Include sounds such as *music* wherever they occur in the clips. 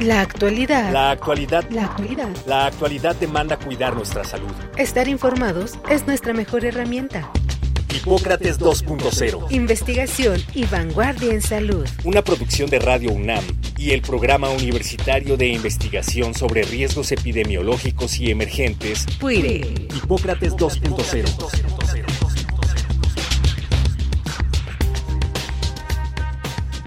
La actualidad. La actualidad. La actualidad. La actualidad demanda cuidar nuestra salud. Estar informados es nuestra mejor herramienta. Hipócrates 2.0. Investigación y vanguardia en salud. Una producción de Radio UNAM y el Programa Universitario de Investigación sobre Riesgos Epidemiológicos y Emergentes. PUIRE. Hipócrates 2.0.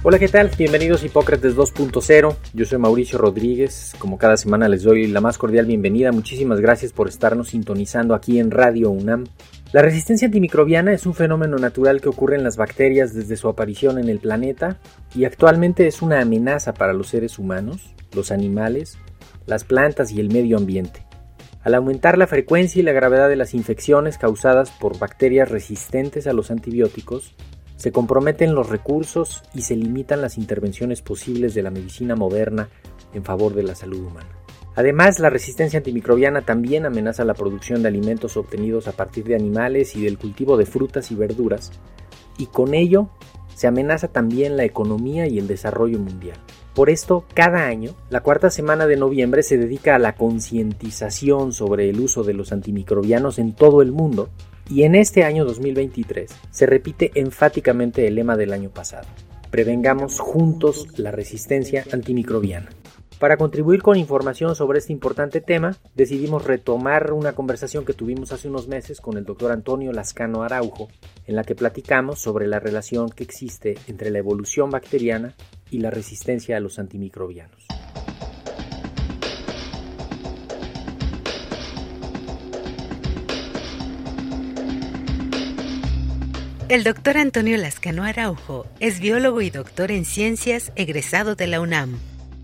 Hola, ¿qué tal? Bienvenidos a Hipócrates 2.0. Yo soy Mauricio Rodríguez. Como cada semana les doy la más cordial bienvenida. Muchísimas gracias por estarnos sintonizando aquí en Radio UNAM. La resistencia antimicrobiana es un fenómeno natural que ocurre en las bacterias desde su aparición en el planeta y actualmente es una amenaza para los seres humanos, los animales, las plantas y el medio ambiente. Al aumentar la frecuencia y la gravedad de las infecciones causadas por bacterias resistentes a los antibióticos, se comprometen los recursos y se limitan las intervenciones posibles de la medicina moderna en favor de la salud humana. Además, la resistencia antimicrobiana también amenaza la producción de alimentos obtenidos a partir de animales y del cultivo de frutas y verduras, y con ello se amenaza también la economía y el desarrollo mundial. Por esto, cada año, la cuarta semana de noviembre se dedica a la concientización sobre el uso de los antimicrobianos en todo el mundo y en este año 2023 se repite enfáticamente el lema del año pasado. Prevengamos juntos la resistencia antimicrobiana. Para contribuir con información sobre este importante tema, decidimos retomar una conversación que tuvimos hace unos meses con el doctor Antonio Lascano Araujo, en la que platicamos sobre la relación que existe entre la evolución bacteriana y la resistencia a los antimicrobianos. El doctor Antonio Lascano Araujo es biólogo y doctor en ciencias egresado de la UNAM.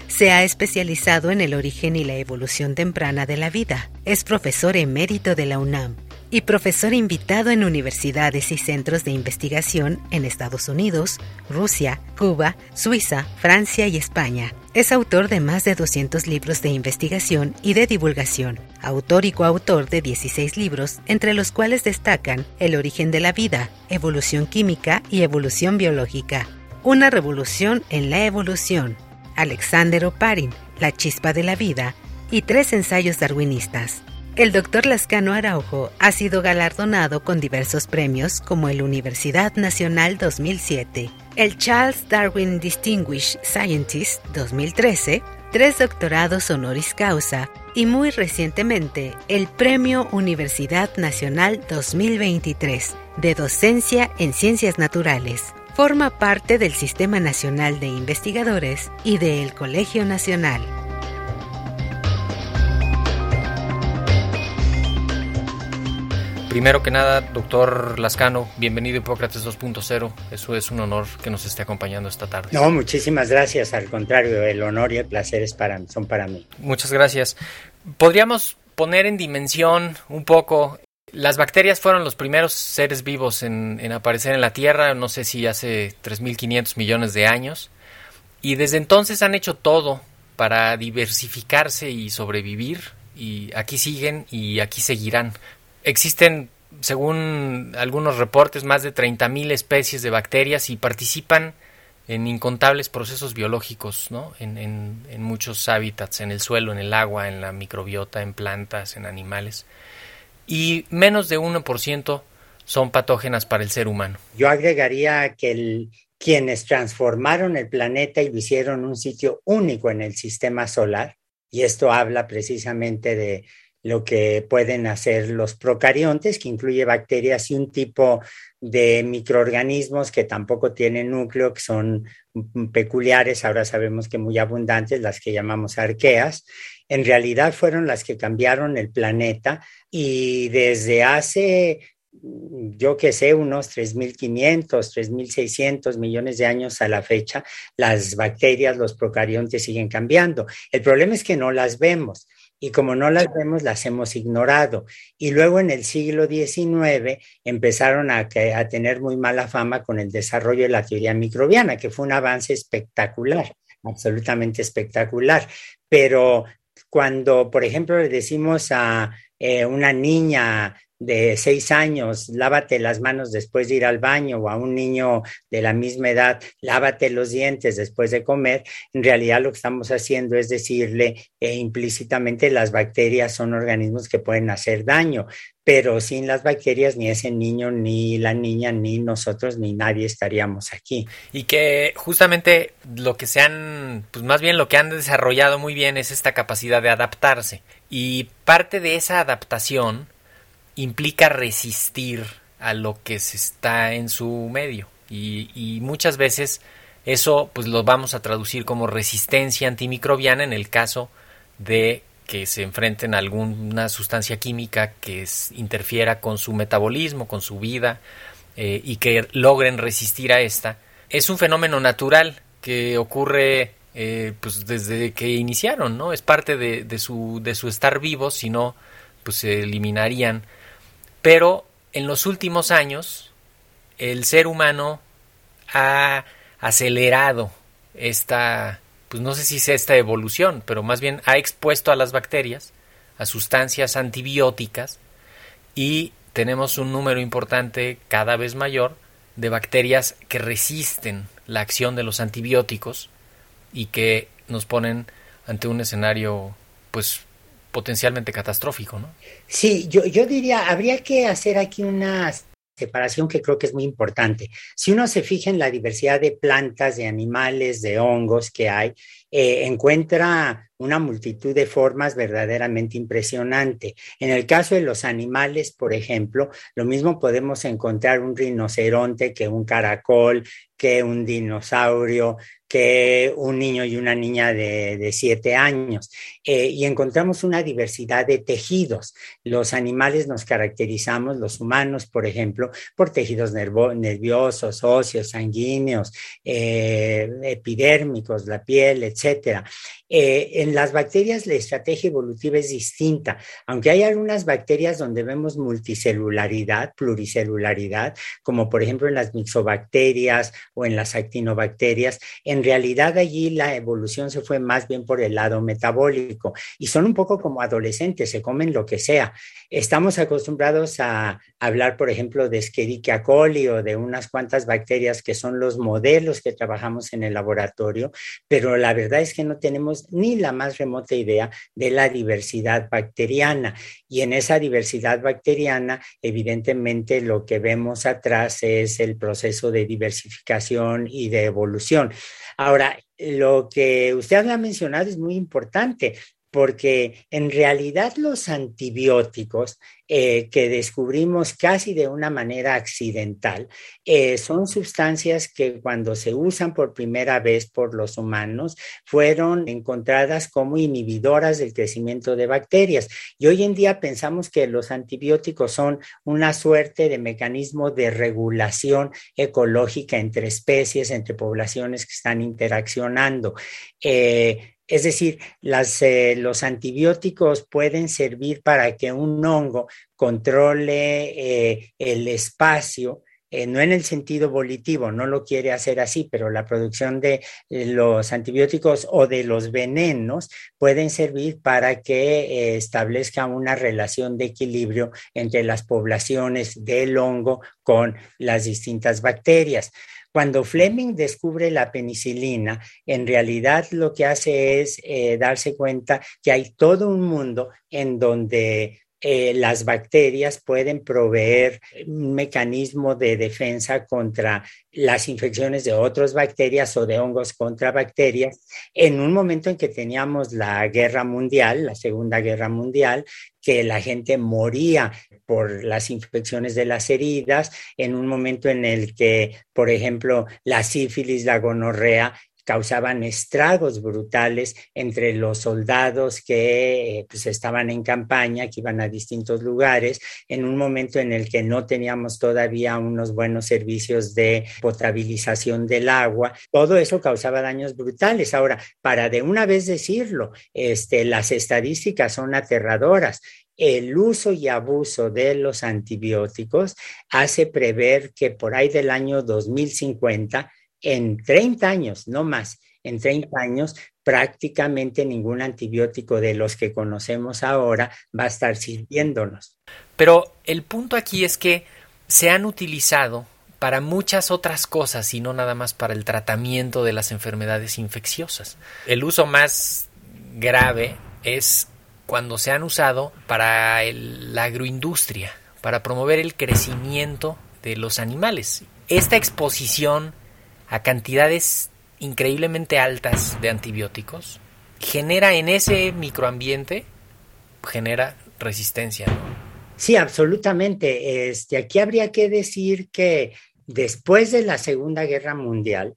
Se ha especializado en el origen y la evolución temprana de la vida. Es profesor emérito de la UNAM y profesor invitado en universidades y centros de investigación en Estados Unidos, Rusia, Cuba, Suiza, Francia y España. Es autor de más de 200 libros de investigación y de divulgación, autor y coautor de 16 libros, entre los cuales destacan El origen de la vida, Evolución química y Evolución biológica, Una revolución en la evolución, Alexander Oparin, La chispa de la vida y tres ensayos darwinistas. El doctor Lascano Araujo ha sido galardonado con diversos premios como el Universidad Nacional 2007, el Charles Darwin Distinguished Scientist 2013, tres doctorados honoris causa y muy recientemente el Premio Universidad Nacional 2023 de Docencia en Ciencias Naturales. Forma parte del Sistema Nacional de Investigadores y del Colegio Nacional. Primero que nada, doctor Lascano, bienvenido a Hipócrates 2.0. Eso es un honor que nos esté acompañando esta tarde. No, muchísimas gracias. Al contrario, el honor y el placer es para, son para mí. Muchas gracias. ¿Podríamos poner en dimensión un poco? Las bacterias fueron los primeros seres vivos en, en aparecer en la Tierra, no sé si hace 3.500 millones de años. Y desde entonces han hecho todo para diversificarse y sobrevivir. Y aquí siguen y aquí seguirán. Existen, según algunos reportes, más de 30.000 especies de bacterias y participan en incontables procesos biológicos, ¿no? En, en, en, muchos hábitats, en el suelo, en el agua, en la microbiota, en plantas, en animales. Y menos de 1% son patógenas para el ser humano. Yo agregaría que quienes transformaron el planeta y lo hicieron un sitio único en el sistema solar, y esto habla precisamente de lo que pueden hacer los procariontes, que incluye bacterias y un tipo de microorganismos que tampoco tienen núcleo, que son peculiares, ahora sabemos que muy abundantes, las que llamamos arqueas, en realidad fueron las que cambiaron el planeta y desde hace, yo que sé, unos 3.500, 3.600 millones de años a la fecha, las bacterias, los procariontes siguen cambiando. El problema es que no las vemos y como no las vemos, las hemos ignorado. Y luego en el siglo XIX empezaron a, tener muy mala fama con el desarrollo de la teoría microbiana, que fue un avance espectacular, absolutamente espectacular. Pero cuando, por ejemplo, le decimos a eh, una niña de seis años, lávate las manos después de ir al baño, o a un niño de la misma edad, lávate los dientes después de comer, en realidad lo que estamos haciendo es decirle eh, implícitamente las bacterias son organismos que pueden hacer daño, pero sin las bacterias ni ese niño, ni la niña, ni nosotros, ni nadie estaríamos aquí. Y que justamente lo que se han, pues más bien lo que han desarrollado muy bien es esta capacidad de adaptarse. Y parte de esa adaptación, implica resistir a lo que se está en su medio. Y, muchas veces eso pues lo vamos a traducir como resistencia antimicrobiana en el caso de que se enfrenten a alguna sustancia química que interfiera con su metabolismo, con su vida eh, y que logren resistir a esta. Es un fenómeno natural que ocurre eh, pues desde que iniciaron, ¿no? Es parte de, de, su, de su estar vivos, si no, pues se eliminarían pero en los últimos años, el ser humano ha acelerado esta, pues no sé si es esta evolución, pero más bien ha expuesto a las bacterias a sustancias antibióticas y tenemos un número importante cada vez mayor de bacterias que resisten la acción de los antibióticos y que nos ponen ante un escenario pues potencialmente catastrófico, ¿no? Sí, yo, yo diría, habría que hacer aquí una separación que creo que es muy importante. Si uno se fija en la diversidad de plantas, de animales, de hongos que hay, eh, encuentra una multitud de formas verdaderamente impresionante. En el caso de los animales, por ejemplo, lo mismo podemos encontrar un rinoceronte que un caracol, que un dinosaurio, que un niño y una niña de, siete años. Eh, y encontramos una diversidad de tejidos. Los animales nos caracterizamos, los humanos, por ejemplo, por tejidos nerviosos, óseos, sanguíneos, eh, epidérmicos, la piel, etcétera. Eh, en las bacterias la estrategia evolutiva es distinta, aunque hay algunas bacterias donde vemos multicelularidad, pluricelularidad, como por ejemplo en las mixobacterias o en las actinobacterias, en realidad allí la evolución se fue más bien por el lado metabólico y son un poco como adolescentes, se comen lo que sea. Estamos acostumbrados a hablar, por ejemplo, de Escherichia coli o de unas cuantas bacterias que son los modelos que trabajamos en el laboratorio, pero la verdad es que no tenemos ni la más remota idea de la diversidad bacteriana. Y en esa diversidad bacteriana, evidentemente, lo que vemos atrás es el proceso de diversificación y de evolución. Ahora, lo que usted ha mencionado es muy importante porque en realidad los antibióticos eh, que descubrimos casi de una manera accidental eh, son sustancias que cuando se usan por primera vez por los humanos fueron encontradas como inhibidoras del crecimiento de bacterias. Y hoy en día pensamos que los antibióticos son una suerte de mecanismo de regulación ecológica entre especies, entre poblaciones que están interaccionando. Eh, es decir, eh, los antibióticos pueden servir para que un hongo controle eh, el espacio, eh, no en el sentido volitivo, no lo quiere hacer así, pero la producción de los antibióticos o de los venenos pueden servir para que establezca una relación de equilibrio entre las poblaciones del hongo con las distintas bacterias. Cuando Fleming descubre la penicilina, en realidad lo que hace es eh, darse cuenta que hay todo un mundo en donde eh, las bacterias pueden proveer un mecanismo de defensa contra las infecciones de otras bacterias o de hongos contra bacterias. En un momento en que teníamos la guerra mundial, la Segunda Guerra Mundial, que la gente moría por las infecciones de las heridas, en un momento en el que, por ejemplo, la sífilis, la gonorrea causaban estragos brutales entre los soldados que eh, pues, estaban en campaña, que iban a distintos lugares, en un momento en el que no teníamos todavía unos buenos servicios de potabilización del agua. Todo eso causaba daños brutales. Ahora, para de una vez decirlo, este, las estadísticas son aterradoras el uso y abuso de los antibióticos hace prever que por ahí del año 2050 en 30 años, no más, en 30 años prácticamente ningún antibiótico de los que conocemos ahora va a estar sirviéndonos. Pero el punto aquí es que se han utilizado para muchas otras cosas y no nada más para el tratamiento de las enfermedades infecciosas. El uso más grave es cuando se han usado para la agroindustria, para promover el crecimiento de los animales. Esta exposición a cantidades increíblemente altas de antibióticos genera en ese microambiente genera resistencia. Sí, absolutamente. Este, aquí habría que decir que después de la Segunda Guerra Mundial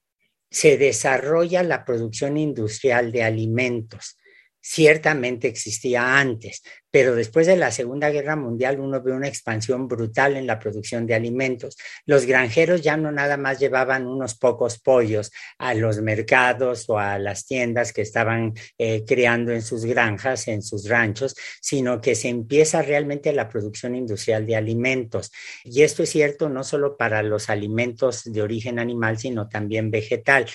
se desarrolla la producción industrial de alimentos ciertamente existía antes, pero después de la Segunda Guerra Mundial uno ve una expansión brutal en la producción de alimentos. Los granjeros ya no nada más llevaban unos pocos pollos a los mercados o a las tiendas que estaban eh, creando en sus granjas, en sus ranchos, sino que se empieza realmente la producción industrial de alimentos. Y esto es cierto no solo para los alimentos de origen animal, sino también vegetal.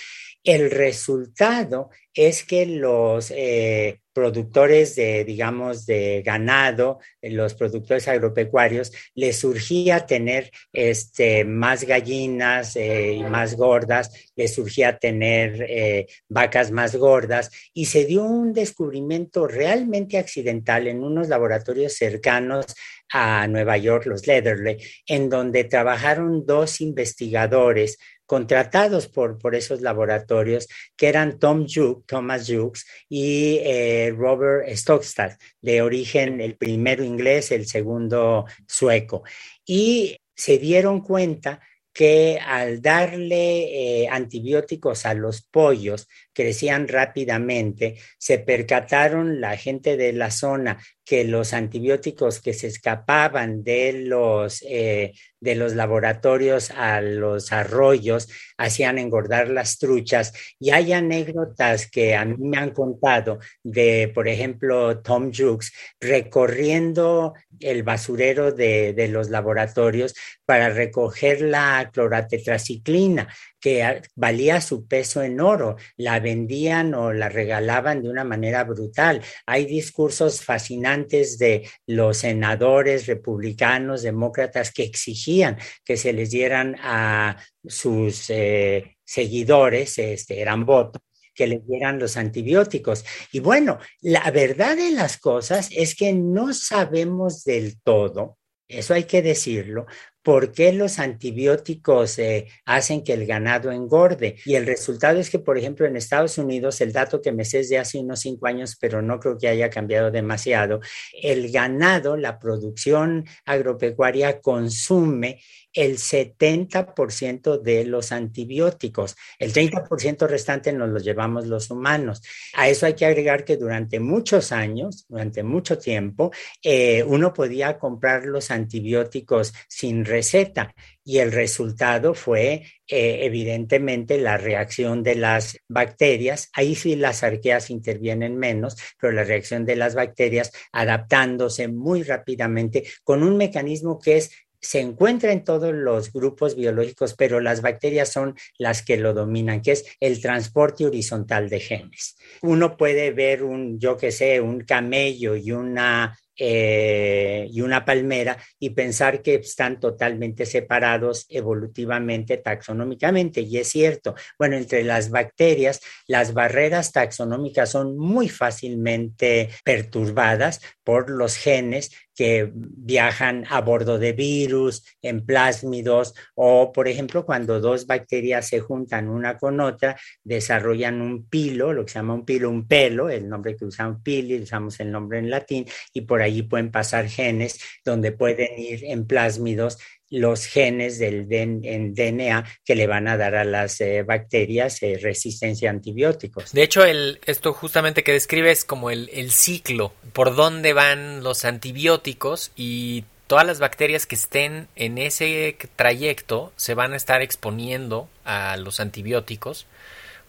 El resultado es que los eh, productores de, digamos, de ganado, los productores agropecuarios, les surgía tener este, más gallinas eh, y más gordas, les surgía tener eh, vacas más gordas y se dio un descubrimiento realmente accidental en unos laboratorios cercanos a Nueva York, los Leatherley, en donde trabajaron dos investigadores contratados por, por esos laboratorios, que eran Tom Thomas Jukes y eh, Robert Stockstad, de origen el primero inglés, el segundo sueco. Y se dieron cuenta que al darle eh, antibióticos a los pollos crecían rápidamente, se percataron la gente de la zona que los antibióticos que se escapaban de los, eh, de los laboratorios a los arroyos hacían engordar las truchas. Y hay anécdotas que a mí me han contado de, por ejemplo, Tom Jukes recorriendo el basurero de, de los laboratorios para recoger la cloratetraciclina que valía su peso en oro, la vendían o la regalaban de una manera brutal. Hay discursos fascinantes de los senadores republicanos, demócratas, que exigían que se les dieran a sus eh, seguidores, este, eran votos, que les dieran los antibióticos. Y bueno, la verdad de las cosas es que no sabemos del todo, eso hay que decirlo, por qué los antibióticos eh, hacen que el ganado engorde. Y el resultado es que, por ejemplo, en Estados Unidos, el dato que me sé es de hace unos cinco años, pero no creo que haya cambiado demasiado, el ganado, la producción agropecuaria consume el 70% de los antibióticos. El 30% restante nos los llevamos los humanos. A eso hay que agregar que durante muchos años, durante mucho tiempo, eh, uno podía comprar los antibióticos sin receta y el resultado fue eh, evidentemente la reacción de las bacterias. Ahí sí las arqueas intervienen menos, pero la reacción de las bacterias adaptándose muy rápidamente con un mecanismo que es se encuentra en todos los grupos biológicos, pero las bacterias son las que lo dominan, que es el transporte horizontal de genes. Uno puede ver un, yo que sé, un camello y una eh, y una palmera y pensar que están totalmente separados evolutivamente, taxonómicamente. Y es cierto, bueno, entre las bacterias, las barreras taxonómicas son muy fácilmente perturbadas por los genes que viajan a bordo de virus, en plásmidos o, por ejemplo, cuando dos bacterias se juntan una con otra, desarrollan un pilo, lo que se llama un pilo, un pelo, el nombre que usamos pili, usamos el nombre en latín, y por allí pueden pasar genes donde pueden ir en plásmidos los genes del DNA que le van a dar a las eh, bacterias eh, resistencia a antibióticos. De hecho, esto justamente que describe es como el, el ciclo, por dónde van los antibióticos y todas las bacterias que estén en ese trayecto se van a estar exponiendo a los antibióticos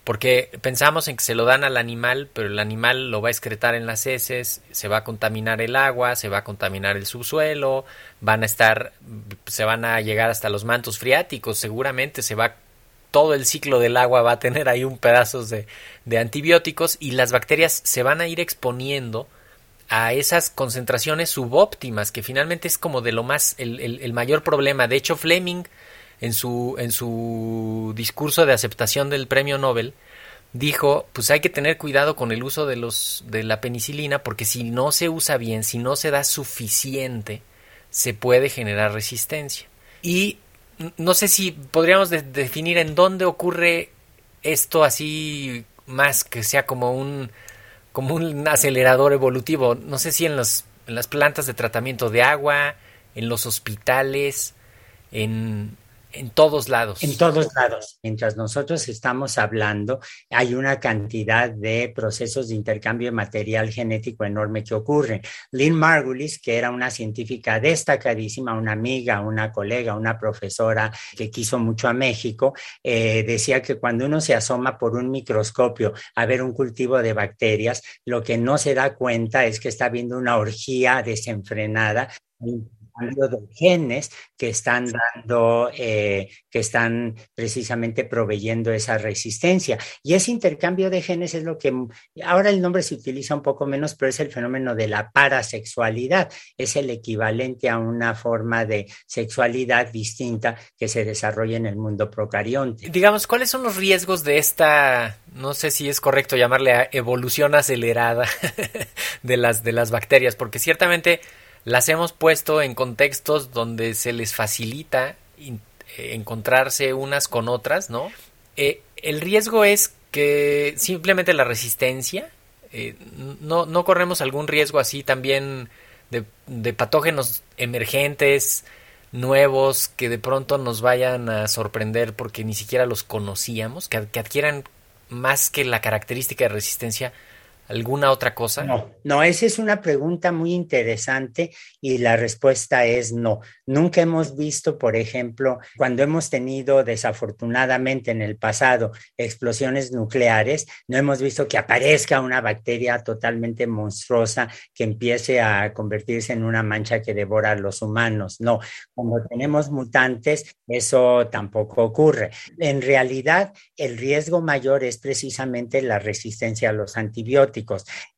porque pensamos en que se lo dan al animal, pero el animal lo va a excretar en las heces, se va a contaminar el agua, se va a contaminar el subsuelo, van a estar, se van a llegar hasta los mantos freáticos, seguramente se va todo el ciclo del agua va a tener ahí un pedazo de, de antibióticos y las bacterias se van a ir exponiendo a esas concentraciones subóptimas, que finalmente es como de lo más, el, el, mayor problema. De hecho, Fleming, en su, en su discurso de aceptación del premio Nobel, dijo, pues hay que tener cuidado con el uso de los de la penicilina porque si no se usa bien, si no se da suficiente, se puede generar resistencia. Y no sé si podríamos definir en dónde ocurre esto así más que sea como un como un acelerador evolutivo. No sé si en, los, en las plantas de tratamiento de agua, en los hospitales, en, en todos lados. En todos lados. Mientras nosotros estamos hablando, hay una cantidad de procesos de intercambio de material genético enorme que ocurren. Lynn Margulis, que era una científica destacadísima, una amiga, una colega, una profesora que quiso mucho a México, eh, decía que cuando uno se asoma por un microscopio a ver un cultivo de bacterias, lo que no se da cuenta es que está viendo una orgía desenfrenada de genes que están dando, eh, que están precisamente proveyendo esa resistencia. Y ese intercambio de genes es lo que ahora el nombre se utiliza un poco menos, pero es el fenómeno de la parasexualidad. Es el equivalente a una forma de sexualidad distinta que se desarrolla en el mundo procarionte. Digamos, ¿cuáles son los riesgos de esta, no sé si es correcto llamarle evolución acelerada *laughs* de las, de las bacterias? Porque ciertamente las hemos puesto en contextos donde se les facilita eh, encontrarse unas con otras, ¿no? Eh, el riesgo es que simplemente la resistencia, eh, no, no, corremos algún riesgo así también de, patógenos emergentes, nuevos, que de pronto nos vayan a sorprender porque ni siquiera los conocíamos, que adquieran más que la característica de resistencia, ¿Alguna otra cosa? No, no, esa es una pregunta muy interesante y la respuesta es no. Nunca hemos visto, por ejemplo, cuando hemos tenido desafortunadamente en el pasado explosiones nucleares, no hemos visto que aparezca una bacteria totalmente monstruosa que empiece a convertirse en una mancha que devora a los humanos. No, cuando tenemos mutantes, eso tampoco ocurre. En realidad, el riesgo mayor es precisamente la resistencia a los antibióticos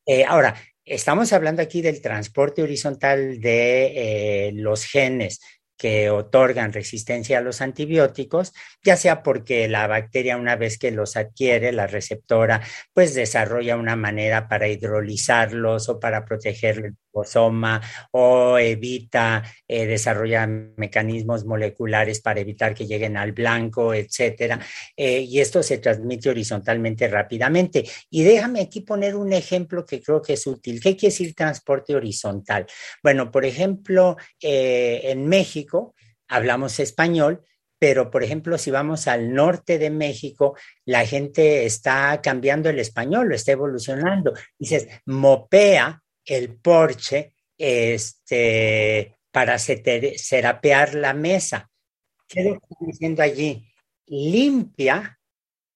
eh, ahora, estamos hablando aquí del transporte horizontal de eh, los genes que otorgan resistencia a los antibióticos, ya sea porque la bacteria una vez que los adquiere, la receptora, pues desarrolla una manera para hidrolizarlos o para proteger el ribosoma o evita, eh, desarrolla mecanismos moleculares para evitar que lleguen al blanco, etcétera. Eh, y esto se transmite horizontalmente rápidamente. Y déjame aquí poner un ejemplo que creo que es útil. ¿Qué quiere decir transporte horizontal? Bueno, por ejemplo, eh, en México, hablamos español, pero por ejemplo, si vamos al norte de México, la gente está cambiando el español, lo está evolucionando. Dices, mopea el porche este, para serapear la mesa. ¿Qué le están diciendo allí? Limpia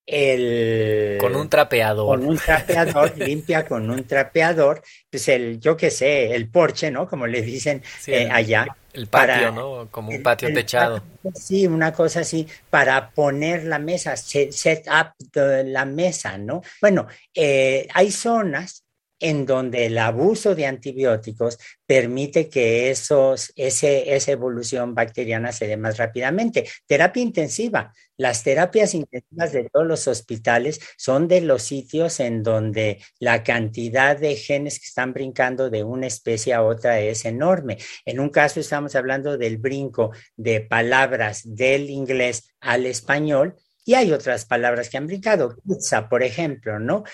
el con un trapeador. con un trapeador *laughs* limpia con un trapeador pues el yo qué sé el porche no como le dicen eh, allá el patio no como un patio techado. sí una cosa así para poner la mesa set, up la mesa no bueno eh, hay zonas en donde el abuso de antibióticos permite que esa evolución bacteriana se dé más rápidamente. Terapia intensiva. Las terapias intensivas de todos los hospitales son de los sitios en donde la cantidad de genes que están brincando de una especie a otra es enorme. En un caso estamos hablando del brinco de palabras del inglés al español y hay otras palabras que han brincado, pizza, por ejemplo, ¿no?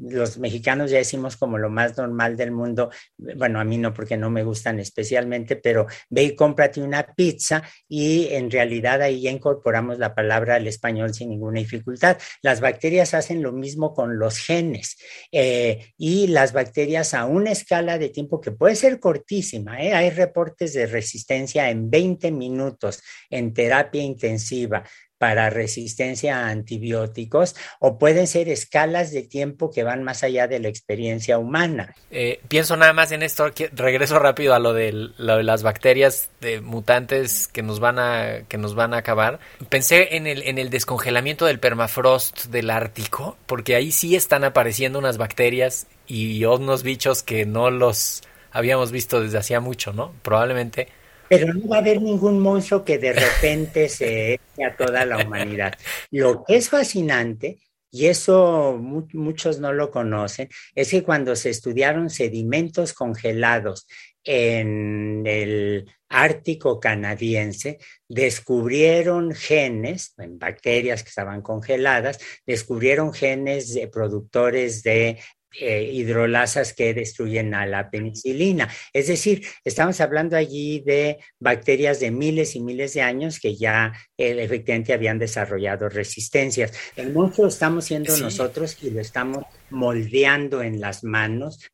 los mexicanos ya decimos como lo más normal del mundo, bueno, a mí no porque no me gustan especialmente, pero ve y cómprate una pizza y en realidad ahí ya incorporamos la palabra al español sin ninguna dificultad. Las bacterias hacen lo mismo con los genes eh, y las bacterias a una escala de tiempo que puede ser cortísima, ¿eh? hay reportes de resistencia en 20 minutos en terapia intensiva para resistencia a antibióticos o pueden ser escalas de tiempo que van más allá de la experiencia humana. Eh, pienso nada más en esto, regreso rápido a lo de, lo de las bacterias de mutantes que nos van a que nos van a acabar. Pensé en el en el descongelamiento del permafrost del Ártico, porque ahí sí están apareciendo unas bacterias y unos bichos que no los habíamos visto desde hacía mucho, ¿no? Probablemente pero no va a haber ningún monstruo que de repente se eche a toda la humanidad. Lo que es fascinante, y eso muchos no lo conocen, es que cuando se estudiaron sedimentos congelados en el Ártico canadiense, descubrieron genes, en bacterias que estaban congeladas, descubrieron genes de productores de eh, hidrolasas que destruyen a la penicilina. Es decir, estamos hablando allí de bacterias de miles y miles de años que ya eh, efectivamente habían desarrollado resistencias. El monstruo estamos siendo nosotros y lo estamos moldeando en las manos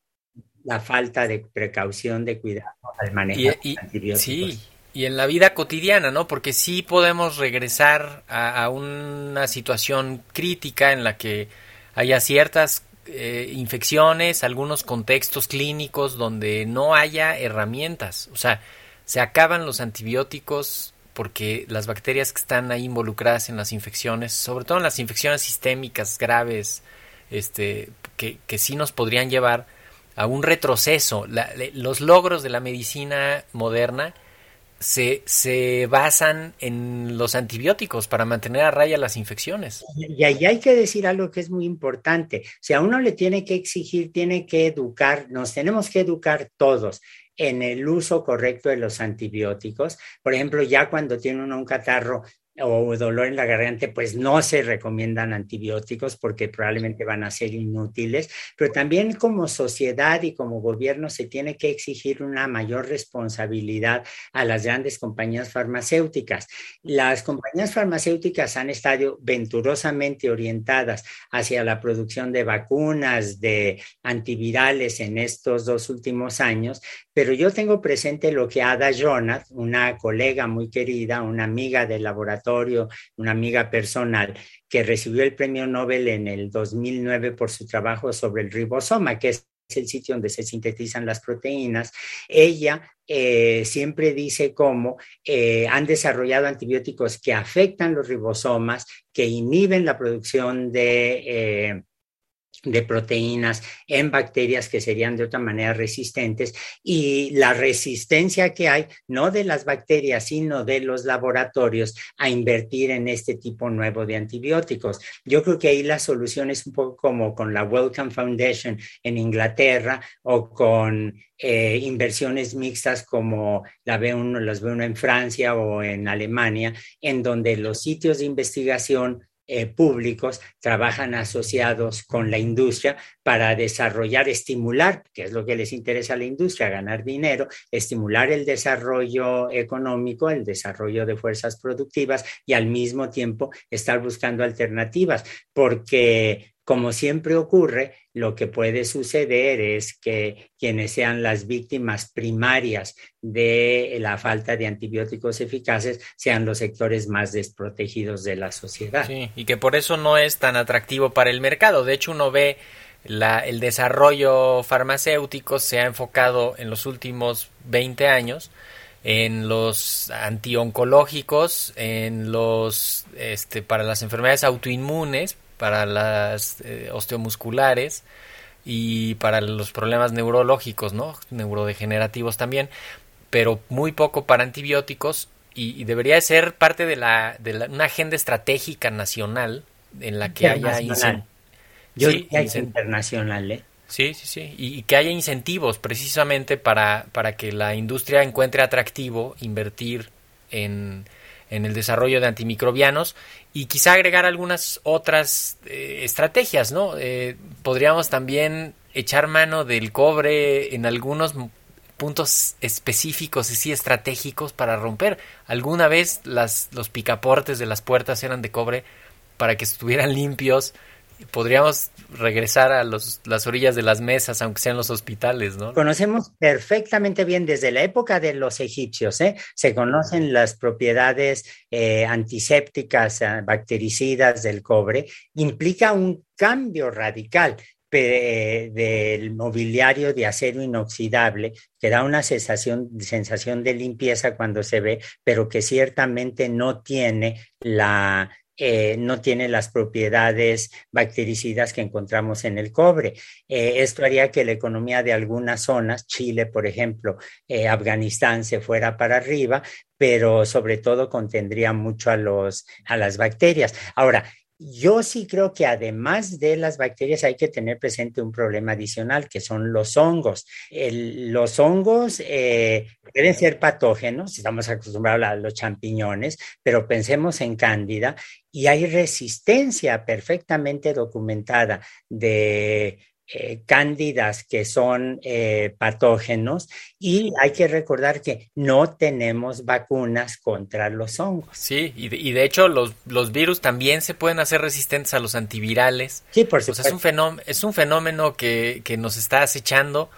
la falta de precaución, de cuidado al manejar antibióticos. Sí, y en la vida cotidiana, ¿no? Porque sí podemos regresar a, a una situación crítica en la que haya ciertas eh, infecciones, algunos contextos clínicos donde no haya herramientas. O sea, se acaban los antibióticos porque las bacterias que están ahí involucradas en las infecciones, sobre todo en las infecciones sistémicas graves, este, que, que sí nos podrían llevar a un retroceso. los logros de la medicina moderna se, se basan en los antibióticos para mantener a raya las infecciones. Y ahí hay que decir algo que es muy importante. Si a uno le tiene que exigir, tiene que educar, nos tenemos que educar todos en el uso correcto de los antibióticos. Por ejemplo, ya cuando tiene uno un catarro, o dolor en la garganta, pues no se recomiendan antibióticos porque probablemente van a ser inútiles, pero también como sociedad y como gobierno se tiene que exigir una mayor responsabilidad a las grandes compañías farmacéuticas. Las compañías farmacéuticas han estado venturosamente orientadas hacia la producción de vacunas, de antivirales en estos dos últimos años, pero yo tengo presente lo que Ada Jonas, una colega muy querida, una amiga del laboratorio, una amiga personal, que recibió el premio Nobel en el 2009 por su trabajo sobre el ribosoma, que es el sitio donde se sintetizan las proteínas, ella eh, siempre dice cómo eh, han desarrollado antibióticos que afectan los ribosomas, que inhiben la producción de... Eh, de proteínas en bacterias que serían de otra manera resistentes y la resistencia que hay, no de las bacterias, sino de los laboratorios a invertir en este tipo nuevo de antibióticos. Yo creo que ahí la solución es un poco como con la Wellcome Foundation en Inglaterra o con eh, inversiones mixtas como la ve uno, las ve uno en Francia o en Alemania, en donde los sitios de investigación eh, públicos trabajan asociados con la industria para desarrollar, estimular, que es lo que les interesa a la industria, ganar dinero, estimular el desarrollo económico, el desarrollo de fuerzas productivas y al mismo tiempo estar buscando alternativas, porque como siempre ocurre, lo que puede suceder es que quienes sean las víctimas primarias de la falta de antibióticos eficaces sean los sectores más desprotegidos de la sociedad. Sí, y que por eso no es tan atractivo para el mercado. De hecho, uno ve la, el desarrollo farmacéutico se ha enfocado en los últimos 20 años en los antioncológicos, en los este, para las enfermedades autoinmunes, para las eh, osteomusculares y para los problemas neurológicos, ¿no? Neurodegenerativos también, pero muy poco para antibióticos y, debería ser parte de, la, de una agenda estratégica nacional en la que haya Yo sí, internacional, ¿eh? Sí, sí, sí. Y, y, que haya incentivos precisamente para, para que la industria encuentre atractivo invertir en, en el desarrollo de antimicrobianos y quizá agregar algunas otras eh, estrategias, ¿no? Eh, podríamos también echar mano del cobre en algunos puntos específicos y sí estratégicos para romper. Alguna vez las, los picaportes de las puertas eran de cobre para que estuvieran *laughs* limpios podríamos regresar a los, las orillas de las mesas, aunque sean los hospitales, ¿no? Conocemos perfectamente bien desde la época de los egipcios, ¿eh? se conocen las propiedades eh, antisépticas, eh, bactericidas del cobre, implica un cambio radical del mobiliario de acero inoxidable, que da una sensación, sensación de limpieza cuando se ve, pero que ciertamente no tiene la, eh, no tiene las propiedades bactericidas que encontramos en el cobre. Eh, esto haría que la economía de algunas zonas, Chile, por ejemplo, eh, Afganistán, se fuera para arriba, pero sobre todo contendría mucho a, los, a las bacterias. Ahora, yo sí creo que además de las bacterias hay que tener presente un problema adicional, que son los hongos. los hongos eh, pueden ser patógenos, estamos acostumbrados a los champiñones, pero pensemos en cándida y hay resistencia perfectamente documentada de eh, cándidas que son eh, patógenos y hay que recordar que no tenemos vacunas contra los hongos. Sí, y de, y de hecho los, los, virus también se pueden hacer resistentes a los antivirales. Sí, por supuesto. es, un fenómeno, es un fenómeno que, que nos está acechando.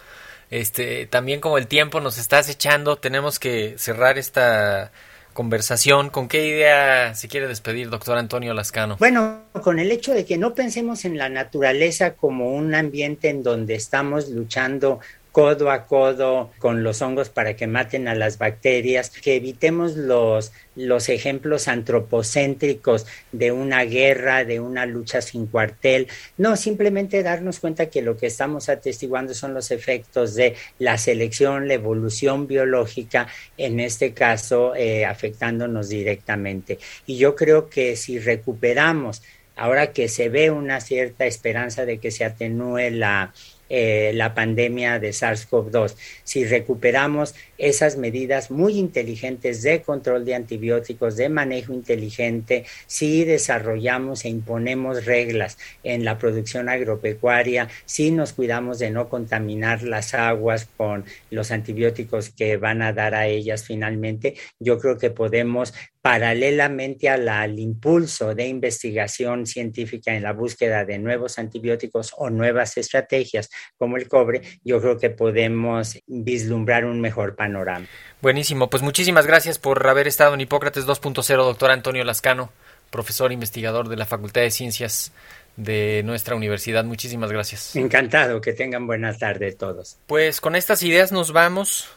Este, también como el tiempo nos está acechando, tenemos que cerrar esta conversación. ¿Con qué idea se quiere despedir, doctor Antonio Lascano? Bueno, con el hecho de que no pensemos en la naturaleza como un ambiente en donde estamos luchando codo a codo con los hongos para que maten a las bacterias, que evitemos los, los ejemplos antropocéntricos de una guerra, de una lucha sin cuartel. No, simplemente darnos cuenta que lo que estamos atestiguando son los efectos de la selección, la evolución biológica, en este caso eh, afectándonos directamente. Y yo creo que si recuperamos, ahora que se ve una cierta esperanza de que se atenúe la, eh, la pandemia de SARS-CoV-2. Si recuperamos esas medidas muy inteligentes de control de antibióticos, de manejo inteligente, si desarrollamos e imponemos reglas en la producción agropecuaria, si nos cuidamos de no contaminar las aguas con los antibióticos que van a dar a ellas finalmente, yo creo que podemos paralelamente al impulso de investigación científica en la búsqueda de nuevos antibióticos o nuevas estrategias como el cobre, yo creo que podemos vislumbrar un mejor panorama. Buenísimo, pues muchísimas gracias por haber estado en Hipócrates 2.0, doctor Antonio Lascano, profesor investigador de la Facultad de Ciencias de nuestra universidad. Muchísimas gracias. Encantado, que tengan buenas tardes todos. Pues con estas ideas nos vamos.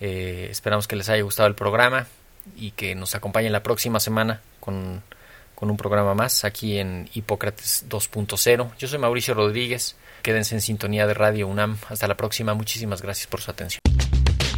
Eh, esperamos que les haya gustado el programa y que nos acompañen la próxima semana con, con un programa más aquí en Hipócrates 2.0. Yo soy Mauricio Rodríguez. Quédense en sintonía de Radio UNAM. Hasta la próxima. Muchísimas gracias por su atención.